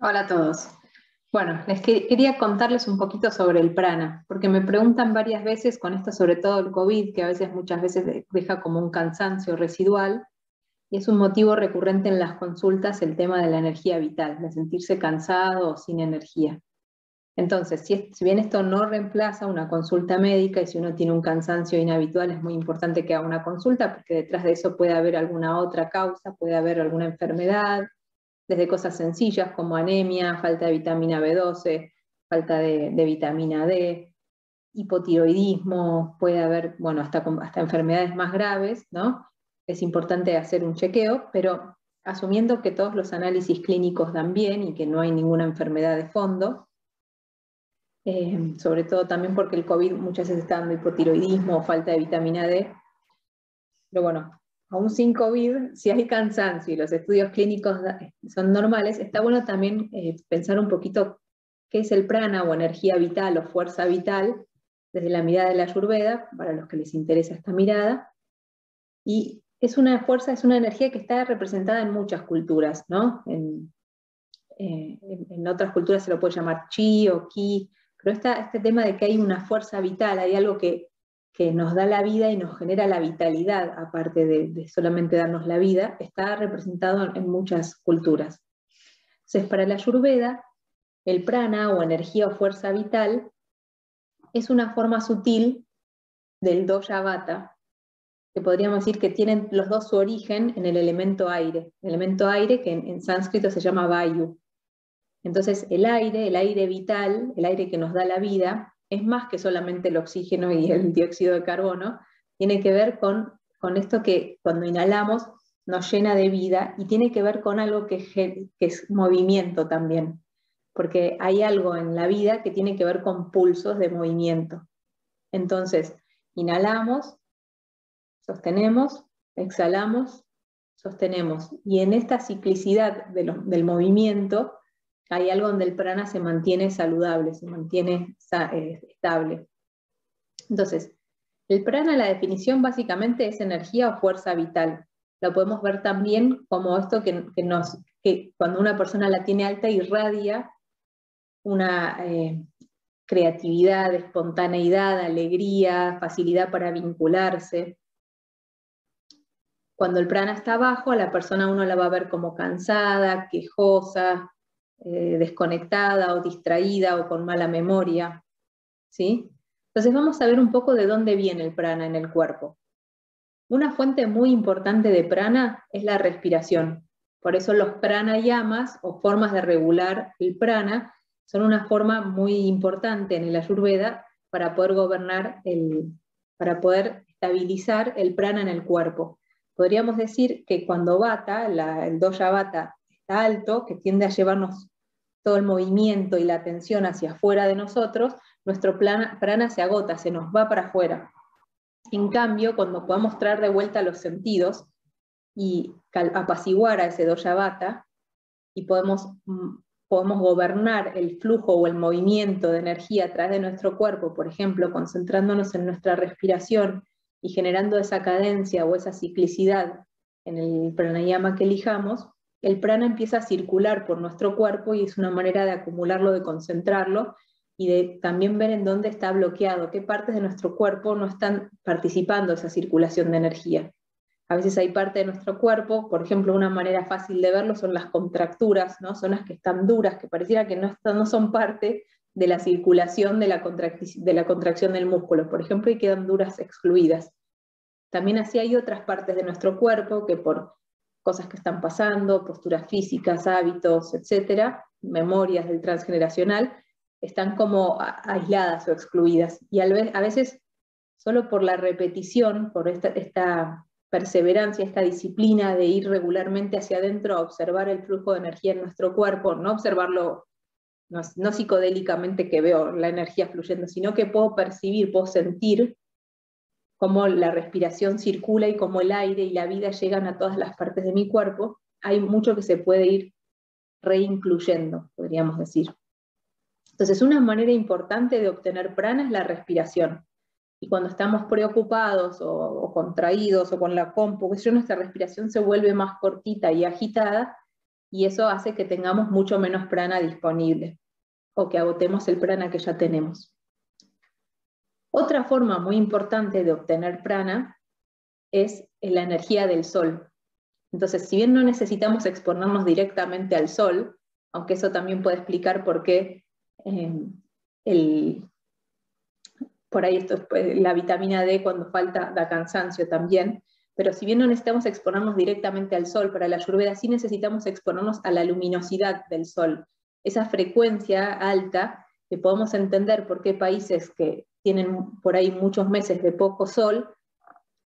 Hola a todos. Bueno, les quería contarles un poquito sobre el prana, porque me preguntan varias veces con esto, sobre todo el COVID, que a veces muchas veces deja como un cansancio residual, y es un motivo recurrente en las consultas el tema de la energía vital, de sentirse cansado o sin energía. Entonces, si, bien esto no reemplaza una consulta médica y si uno tiene un cansancio inhabitual, es muy importante que haga una consulta porque detrás de eso puede haber alguna otra causa, puede haber alguna enfermedad, desde cosas sencillas como anemia, falta de vitamina B12, falta de, vitamina D, hipotiroidismo, puede haber, bueno, hasta, hasta enfermedades más graves, ¿no? Es importante hacer un chequeo, pero asumiendo que todos los análisis clínicos dan bien y que no hay ninguna enfermedad de fondo, eh, sobre todo también porque el COVID muchas veces está dando hipotiroidismo o falta de vitamina D. Pero bueno, aún sin COVID, si hay cansancio y los estudios clínicos son normales, está bueno también eh, pensar un poquito qué es el prana o energía vital o fuerza vital desde la mirada de la Ayurveda, para los que les interesa esta mirada. Y es una fuerza, es una energía que está representada en muchas culturas, ¿no? En, eh, otras culturas se lo puede llamar chi o ki, pero este tema de que hay una fuerza vital, hay algo que que nos da la vida y nos genera la vitalidad, aparte de, solamente darnos la vida, está representado en muchas culturas. Entonces, para la Ayurveda, el prana o energía o fuerza vital es una forma sutil del doya vata, que podríamos decir que tienen los dos su origen en el elemento aire, el elemento aire que en, en sánscrito se llama vayu. Entonces, el aire, el aire vital, el aire que nos da la vida, es más que solamente el oxígeno y el dióxido de carbono, tiene que ver con, con esto que cuando inhalamos nos llena de vida y tiene que ver con algo que, que es movimiento también, porque hay algo en la vida que tiene que ver con pulsos de movimiento. Entonces, inhalamos, sostenemos, exhalamos, sostenemos. Y en esta ciclicidad del movimiento hay algo donde el prana se mantiene saludable, se mantiene eh, estable. Entonces, el prana, la definición básicamente es energía o fuerza vital. Lo podemos ver también como esto que, cuando una persona la tiene alta irradia una eh, creatividad, espontaneidad, alegría, facilidad para vincularse. Cuando el prana está bajo, a la persona uno la va a ver como cansada, quejosa, eh, desconectada o distraída o con mala memoria. ¿sí? Entonces vamos a ver un poco de dónde viene el prana en el cuerpo. Una fuente muy importante de prana es la respiración. Por eso los pranayamas o formas de regular el prana son una forma muy importante en el Ayurveda para poder gobernar el, para poder estabilizar el prana en el cuerpo. Podríamos decir que cuando bata, el doya bata alto, que tiende a llevarnos todo el movimiento y la atención hacia afuera de nosotros, nuestro prana se agota, se nos va para afuera. En cambio, cuando podamos traer de vuelta los sentidos y apaciguar a ese doya y podemos, mm, podemos gobernar el flujo o el movimiento de energía a de nuestro cuerpo, por ejemplo, concentrándonos en nuestra respiración y generando esa cadencia o esa ciclicidad en el pranayama que elijamos, el prana empieza a circular por nuestro cuerpo y es una manera de acumularlo, de concentrarlo y de también ver en dónde está bloqueado, qué partes de nuestro cuerpo no están participando de esa circulación de energía. A veces hay parte de nuestro cuerpo, por ejemplo, una manera fácil de verlo son las contracturas, ¿no? son las que están duras, que pareciera que no, no son parte de la circulación de la, de la contracción del músculo, por ejemplo, y quedan duras excluidas. También así hay otras partes de nuestro cuerpo que por cosas que están pasando, posturas físicas, hábitos, etcétera, memorias del transgeneracional, están como aisladas o excluidas. Y a veces, solo por la repetición, por esta, perseverancia, esta disciplina de ir regularmente hacia adentro a observar el flujo de energía en nuestro cuerpo, no observarlo no, no, psicodélicamente que veo la energía fluyendo, sino que puedo percibir, puedo sentir cómo la respiración circula y cómo el aire y la vida llegan a todas las partes de mi cuerpo, hay mucho que se puede ir reincluyendo, podríamos decir. Entonces, una manera importante de obtener prana es la respiración. Y cuando estamos preocupados o, contraídos o con la compu, nuestra respiración se vuelve más cortita y agitada, y eso hace que tengamos mucho menos prana disponible o que agotemos el prana que ya tenemos. Otra forma muy importante de obtener prana es la energía del sol. Entonces, si bien no necesitamos exponernos directamente al sol, aunque eso también puede explicar por qué eh, por ahí esto la vitamina D cuando falta da cansancio también, pero si bien no necesitamos exponernos directamente al sol para la ayurveda, sí necesitamos exponernos a la luminosidad del sol, esa frecuencia alta que podemos entender por qué países que tienen por ahí muchos meses de poco sol,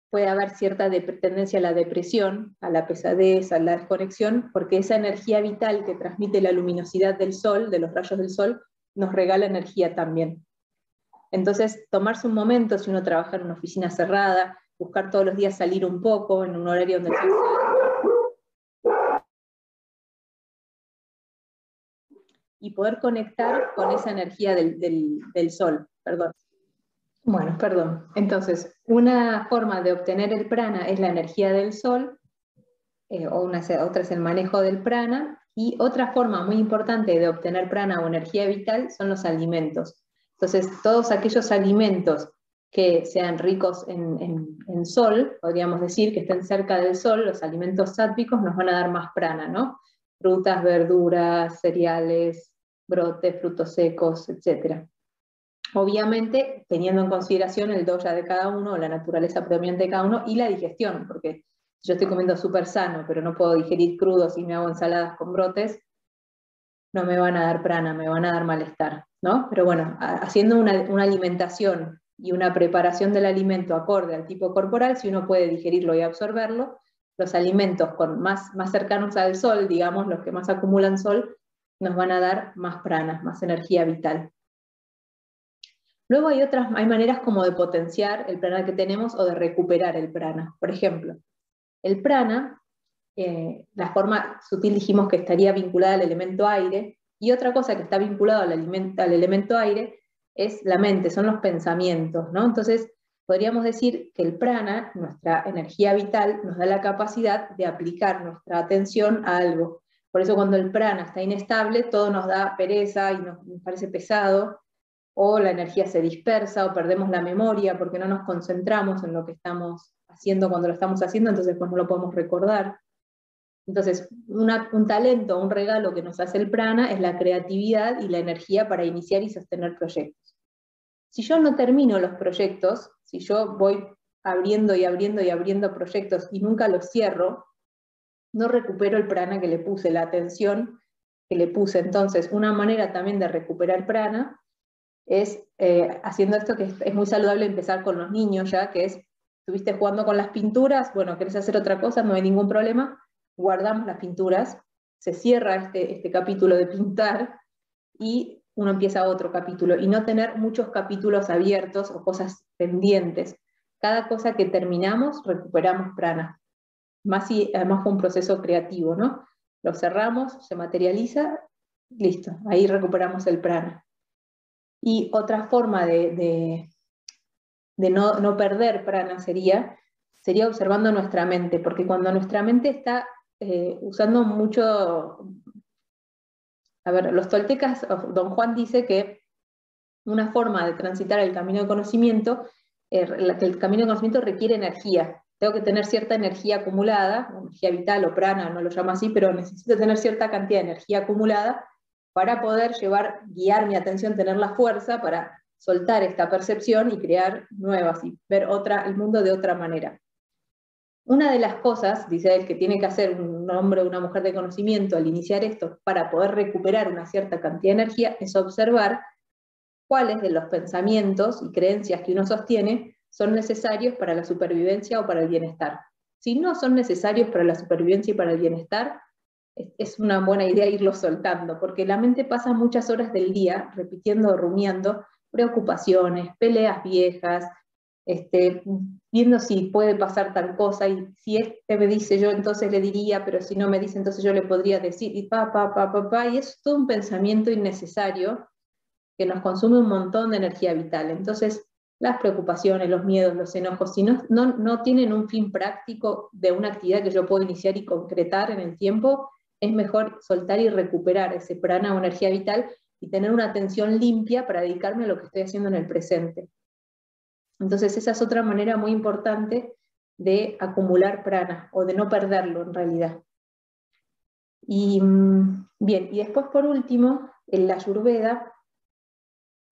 puede haber cierta tendencia a la depresión, a la pesadez, a la desconexión, porque esa energía vital que transmite la luminosidad del sol, de los rayos del sol, nos regala energía también. Entonces, tomarse un momento, si uno trabaja en una oficina cerrada, buscar todos los días salir un poco en un horario donde se y poder conectar con esa energía del, del sol. Perdón. Bueno, perdón. Entonces, una forma de obtener el prana es la energía del sol, eh, o una, otra es el manejo del prana, y otra forma muy importante de obtener prana o energía vital son los alimentos. Entonces, todos aquellos alimentos que sean ricos en, sol, podríamos decir, que estén cerca del sol, los alimentos sátpicos nos van a dar más prana, ¿no? Frutas, verduras, cereales, brotes, frutos secos, etc. Obviamente, teniendo en consideración el doya de cada uno, la naturaleza predominante de cada uno y la digestión, porque yo estoy comiendo súper sano, pero no puedo digerir crudos y me hago ensaladas con brotes, no me van a dar prana, me van a dar malestar, ¿no? Pero bueno, haciendo una, alimentación y una preparación del alimento acorde al tipo corporal, si uno puede digerirlo y absorberlo, los alimentos con más, más cercanos al sol, digamos, los que más acumulan sol, nos van a dar más prana, más energía vital. Luego hay otras, hay maneras como de potenciar el prana que tenemos o de recuperar el prana. Por ejemplo, el prana, eh, la forma sutil dijimos que estaría vinculada al elemento aire, y otra cosa que está vinculada al, al elemento aire es la mente, son los pensamientos, ¿no? Entonces, podríamos decir que el prana, nuestra energía vital, nos da la capacidad de aplicar nuestra atención a algo. Por eso cuando el prana está inestable, todo nos da pereza y nos parece pesado, o la energía se dispersa o perdemos la memoria porque no nos concentramos en lo que estamos haciendo cuando lo estamos haciendo, entonces pues no lo podemos recordar. Entonces, un talento, un regalo que nos hace el prana es la creatividad y la energía para iniciar y sostener proyectos. Si yo no termino los proyectos, si yo voy abriendo y abriendo y abriendo proyectos y nunca los cierro, no recupero el prana que le puse, la atención que le puse. Entonces, una manera también de recuperar prana es eh, haciendo esto que es, muy saludable empezar con los niños ya, que es, estuviste jugando con las pinturas, bueno, querés hacer otra cosa, no hay ningún problema, guardamos las pinturas, se cierra este, este capítulo de pintar y uno empieza otro capítulo y no tener muchos capítulos abiertos o cosas pendientes. Cada cosa que terminamos recuperamos prana. Más si además fue un proceso creativo, ¿no? Lo cerramos, se materializa, listo, ahí recuperamos el prana. Y otra forma de, no, perder prana sería, sería observando nuestra mente, porque cuando nuestra mente está eh, usando mucho... A ver, los toltecas, don Juan dice que una forma de transitar el camino de conocimiento, eh, el camino de conocimiento requiere energía. Tengo que tener cierta energía acumulada, energía vital o prana, no lo llamo así, pero necesito tener cierta cantidad de energía acumulada para poder llevar, guiar mi atención, tener la fuerza para soltar esta percepción y crear nuevas y ver el mundo de otra manera. Una de las cosas, dice él, que tiene que hacer un hombre o una mujer de conocimiento al iniciar esto para poder recuperar una cierta cantidad de energía es observar cuáles de los pensamientos y creencias que uno sostiene son necesarios para la supervivencia o para el bienestar. Si no son necesarios para la supervivencia y para el bienestar, es una buena idea irlo soltando, porque la mente pasa muchas horas del día repitiendo, rumiando preocupaciones, peleas viejas, este, viendo si puede pasar tal cosa, y si este me dice yo, entonces le diría, pero si no me dice, entonces yo le podría decir, y pa, pa, pa, pa, pa, y es todo un pensamiento innecesario que nos consume un montón de energía vital. Entonces, las preocupaciones, los miedos, los enojos, si no, no, no tienen un fin práctico de una actividad que yo puedo iniciar y concretar en el tiempo, es mejor soltar y recuperar ese prana o energía vital y tener una atención limpia para dedicarme a lo que estoy haciendo en el presente. Entonces esa es otra manera muy importante de acumular prana o de no perderlo en realidad. Y mm, bien, y después por último, en la Ayurveda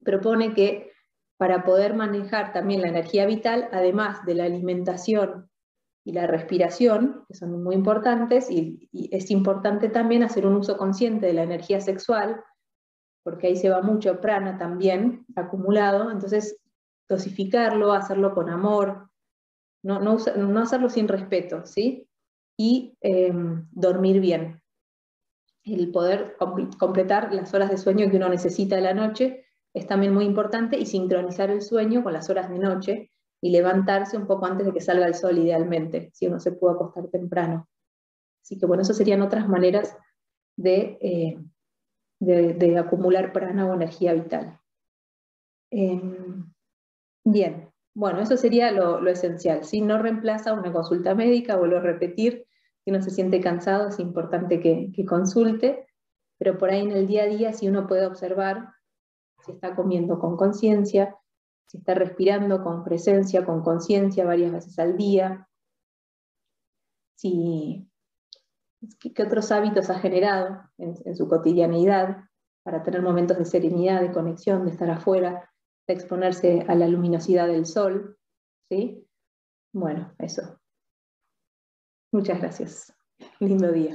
propone que para poder manejar también la energía vital, además de la alimentación y la respiración, que son muy importantes, y, es importante también hacer un uso consciente de la energía sexual, porque ahí se va mucho prana también acumulado, entonces dosificarlo, hacerlo con amor, no, no, hacerlo sin respeto, ¿sí? Y em, dormir bien. El poder completar las horas de sueño que uno necesita a la noche es también muy importante y sincronizar el sueño con las horas de noche y levantarse un poco antes de que salga el sol idealmente, si uno se puede acostar temprano. Así que bueno, eso serían otras maneras de, eh, de, acumular prana o energía vital. Em, bien, bueno, eso sería lo, esencial. Si no reemplaza una consulta médica, vuelvo a repetir, si uno se siente cansado es importante que, que consulte, pero por ahí en el día a día si uno puede observar si está comiendo con conciencia, si está respirando con presencia, con conciencia varias veces al día, si, qué otros hábitos ha generado en, su cotidianeidad para tener momentos de serenidad, de conexión, de estar afuera, de exponerse a la luminosidad del sol. ¿sí? Bueno, eso. Muchas gracias. Lindo día.